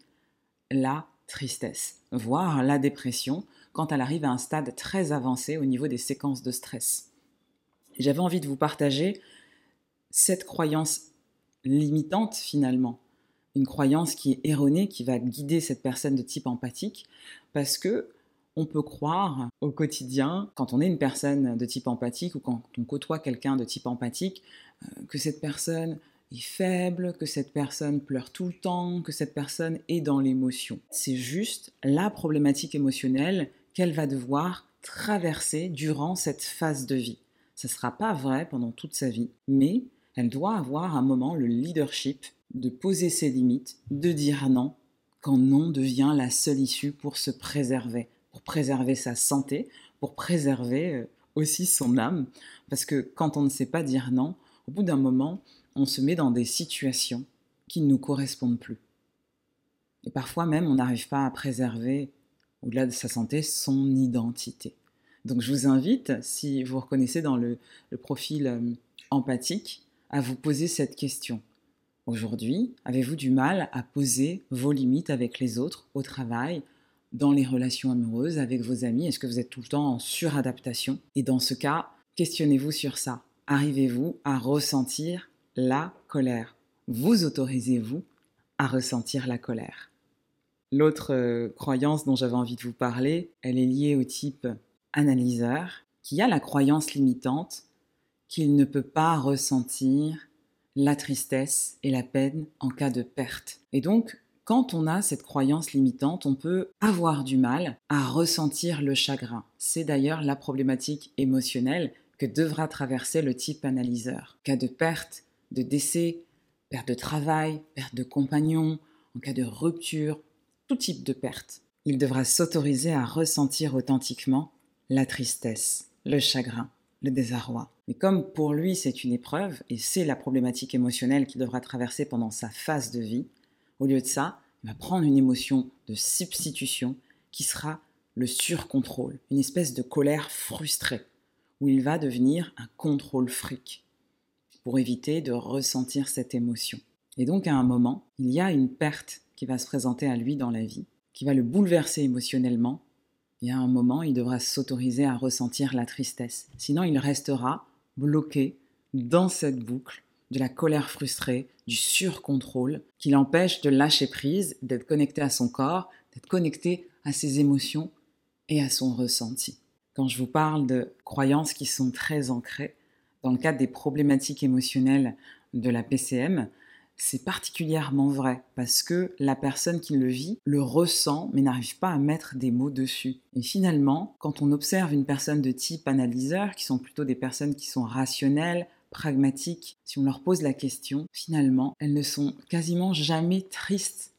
Speaker 1: la tristesse, voire la dépression, quand elle arrive à un stade très avancé au niveau des séquences de stress. J'avais envie de vous partager cette croyance limitante finalement, une croyance qui est erronée, qui va guider cette personne de type empathique, parce que on peut croire au quotidien, quand on est une personne de type empathique ou quand on côtoie quelqu'un de type empathique, euh, que cette personne est faible, que cette personne pleure tout le temps, que cette personne est dans l'émotion. C'est juste la problématique émotionnelle qu'elle va devoir traverser durant cette phase de vie. Ce ne sera pas vrai pendant toute sa vie, mais elle doit avoir un moment le leadership de poser ses limites, de dire non, quand non devient la seule issue pour se préserver, pour préserver sa santé, pour préserver euh, aussi son âme. Parce que quand on ne sait pas dire non, au bout d'un moment, on se met dans des situations qui ne nous correspondent plus. Et parfois même, on n'arrive pas à préserver, au-delà de sa santé, son identité. Donc je vous invite, si vous reconnaissez dans le, profil euh, empathique, à vous poser cette question. Aujourd'hui, avez-vous du mal à poser vos limites avec les autres au travail, dans les relations amoureuses, avec vos amis? Est-ce que vous êtes tout le temps en suradaptation? Et dans ce cas, questionnez-vous sur ça. Arrivez-vous à ressentir la colère? Vous autorisez-vous à ressentir la colère? L'autre euh, croyance dont j'avais envie de vous parler, elle est liée au type analyseur, qui a la croyance limitante qu'il ne peut pas ressentir la tristesse et la peine en cas de perte. Et donc, quand on a cette croyance limitante, on peut avoir du mal à ressentir le chagrin. C'est d'ailleurs la problématique émotionnelle que devra traverser le type analyseur. En cas de perte, de décès, perte de travail, perte de compagnon, en cas de rupture, tout type de perte, il devra s'autoriser à ressentir authentiquement la tristesse, le chagrin, le désarroi. Mais comme pour lui c'est une épreuve, et c'est la problématique émotionnelle qu'il devra traverser pendant sa phase de vie, au lieu de ça, il va prendre une émotion de substitution qui sera le surcontrôle, une espèce de colère frustrée, où il va devenir un contrôle fric pour éviter de ressentir cette émotion. Et donc à un moment, il y a une perte qui va se présenter à lui dans la vie, qui va le bouleverser émotionnellement, et à un moment, il devra s'autoriser à ressentir la tristesse. Sinon, il restera bloqué dans cette boucle de la colère frustrée, du surcontrôle, qui l'empêche de lâcher prise, d'être connecté à son corps, d'être connecté à ses émotions et à son ressenti. Quand je vous parle de croyances qui sont très ancrées, dans le cadre des problématiques émotionnelles de la PCM, c'est particulièrement vrai parce que la personne qui le vit le ressent mais n'arrive pas à mettre des mots dessus. Et finalement, quand on observe une personne de type analyseur, qui sont plutôt des personnes qui sont rationnelles, pragmatiques, si on leur pose la question, finalement, elles ne sont quasiment jamais tristes.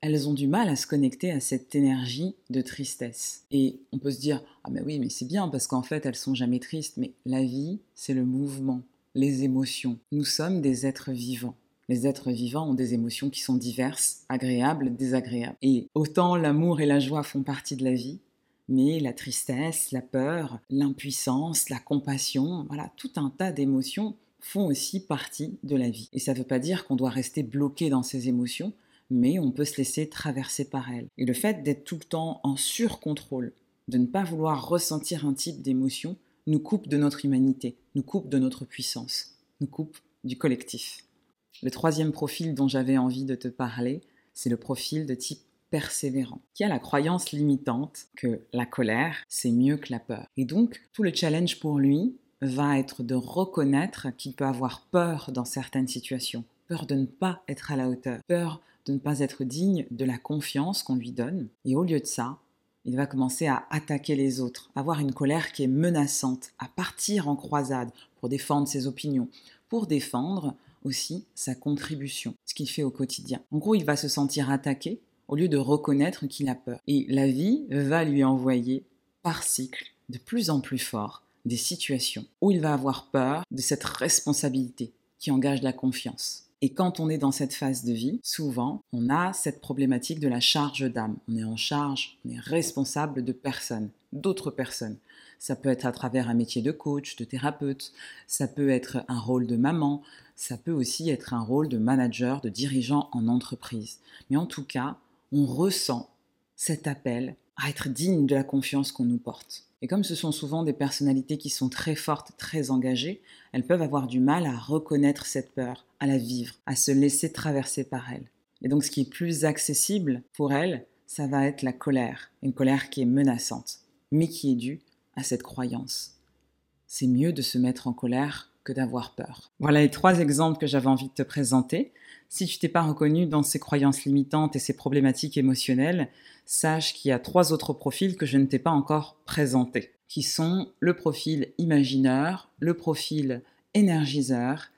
Speaker 1: Elles ont du mal à se connecter à cette énergie de tristesse. Et on peut se dire, ah mais oui, mais c'est bien parce qu'en fait, elles sont jamais tristes. Mais la vie, c'est le mouvement, les émotions. Nous sommes des êtres vivants. Les êtres vivants ont des émotions qui sont diverses, agréables, désagréables. Et autant l'amour et la joie font partie de la vie, mais la tristesse, la peur, l'impuissance, la compassion, voilà, tout un tas d'émotions font aussi partie de la vie. Et ça ne veut pas dire qu'on doit rester bloqué dans ces émotions, mais on peut se laisser traverser par elles. Et le fait d'être tout le temps en surcontrôle, de ne pas vouloir ressentir un type d'émotion, nous coupe de notre humanité, nous coupe de notre puissance, nous coupe du collectif. Le troisième profil dont j'avais envie de te parler, c'est le profil de type persévérant, qui a la croyance limitante que la colère, c'est mieux que la peur. Et donc, tout le challenge pour lui va être de reconnaître qu'il peut avoir peur dans certaines situations, peur de ne pas être à la hauteur, peur de ne pas être digne de la confiance qu'on lui donne. Et au lieu de ça, il va commencer à attaquer les autres, avoir une colère qui est menaçante, à partir en croisade pour défendre ses opinions, pour défendre aussi sa contribution, ce qu'il fait au quotidien. En gros, il va se sentir attaqué au lieu de reconnaître qu'il a peur. Et la vie va lui envoyer par cycle de plus en plus fort des situations où il va avoir peur de cette responsabilité qui engage la confiance. Et quand on est dans cette phase de vie, souvent, on a cette problématique de la charge d'âme. On est en charge, on est responsable de personnes, d'autres personnes. Ça peut être à travers un métier de coach, de thérapeute, ça peut être un rôle de maman, ça peut aussi être un rôle de manager, de dirigeant en entreprise. Mais en tout cas, on ressent cet appel à être digne de la confiance qu'on nous porte. Et comme ce sont souvent des personnalités qui sont très fortes, très engagées, elles peuvent avoir du mal à reconnaître cette peur, à la vivre, à se laisser traverser par elle. Et donc ce qui est plus accessible pour elles, ça va être la colère, une colère qui est menaçante, mais qui est due à cette croyance. C'est mieux de se mettre en colère que d'avoir peur. Voilà les trois exemples que j'avais envie de te présenter. Si tu t'es pas reconnu dans ces croyances limitantes et ces problématiques émotionnelles, sache qu'il y a trois autres profils que je ne t'ai pas encore présentés, qui sont le profil imagineur, le profil énergiseur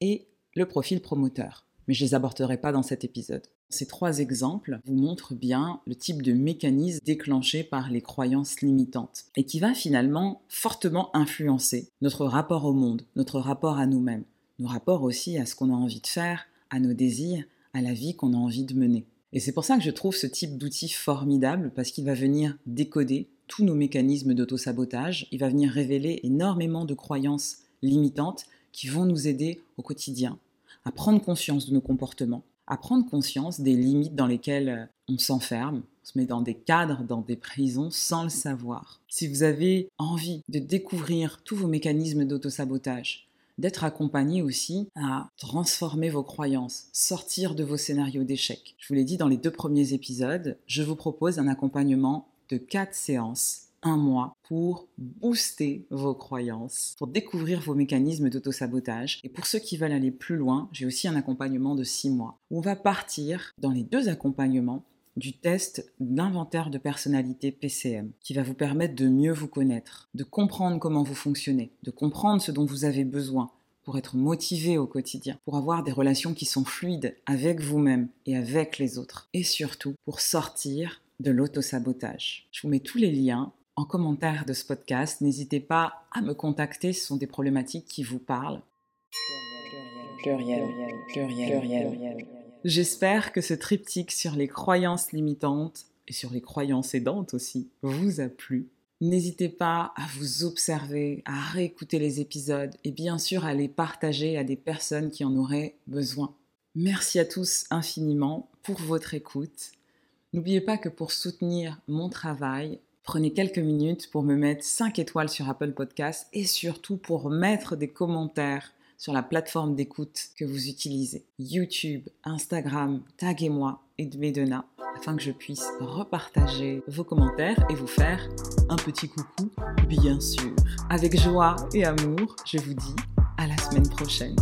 Speaker 1: et le profil promoteur. Mais je les aborderai pas dans cet épisode. Ces trois exemples vous montrent bien le type de mécanisme déclenché par les croyances limitantes et qui va finalement fortement influencer notre rapport au monde, notre rapport à nous-mêmes, nos rapports aussi à ce qu'on a envie de faire, à nos désirs, à la vie qu'on a envie de mener. Et c'est pour ça que je trouve ce type d'outil formidable parce qu'il va venir décoder tous nos mécanismes d'autosabotage, il va venir révéler énormément de croyances limitantes qui vont nous aider au quotidien à prendre conscience de nos comportements, à prendre conscience des limites dans lesquelles euh, on s'enferme, on se met dans des cadres, dans des prisons sans le savoir. Si vous avez envie de découvrir tous vos mécanismes d'autosabotage, d'être accompagné aussi à transformer vos croyances, sortir de vos scénarios d'échec. Je vous l'ai dit dans les deux premiers épisodes, je vous propose un accompagnement de quatre séances un mois pour booster vos croyances, pour découvrir vos mécanismes d'autosabotage. Et pour ceux qui veulent aller plus loin, j'ai aussi un accompagnement de six mois où on va partir dans les deux accompagnements du test d'inventaire de personnalité PCM, qui va vous permettre de mieux vous connaître, de comprendre comment vous fonctionnez, de comprendre ce dont vous avez besoin pour être motivé au quotidien, pour avoir des relations qui sont fluides avec vous-même et avec les autres, et surtout pour sortir de l'autosabotage. Je vous mets tous les liens en commentaire de ce podcast. N'hésitez pas à me contacter, ce sont des problématiques qui vous parlent. Pluriel, pluriel, pluriel, J'espère que ce triptyque sur les croyances limitantes et sur les croyances aidantes aussi vous a plu. N'hésitez pas à vous observer, à réécouter les épisodes et bien sûr à les partager à des personnes qui en auraient besoin. Merci à tous infiniment pour votre écoute. N'oubliez pas que pour soutenir mon travail, prenez quelques minutes pour me mettre 5 étoiles sur Apple Podcasts et surtout pour mettre des commentaires sur la plateforme d'écoute que vous utilisez. YouTube, Instagram, taguez-moi Edmedena afin que je puisse repartager vos commentaires et vous faire un petit coucou, bien sûr. Avec joie et amour, je vous dis à la semaine prochaine.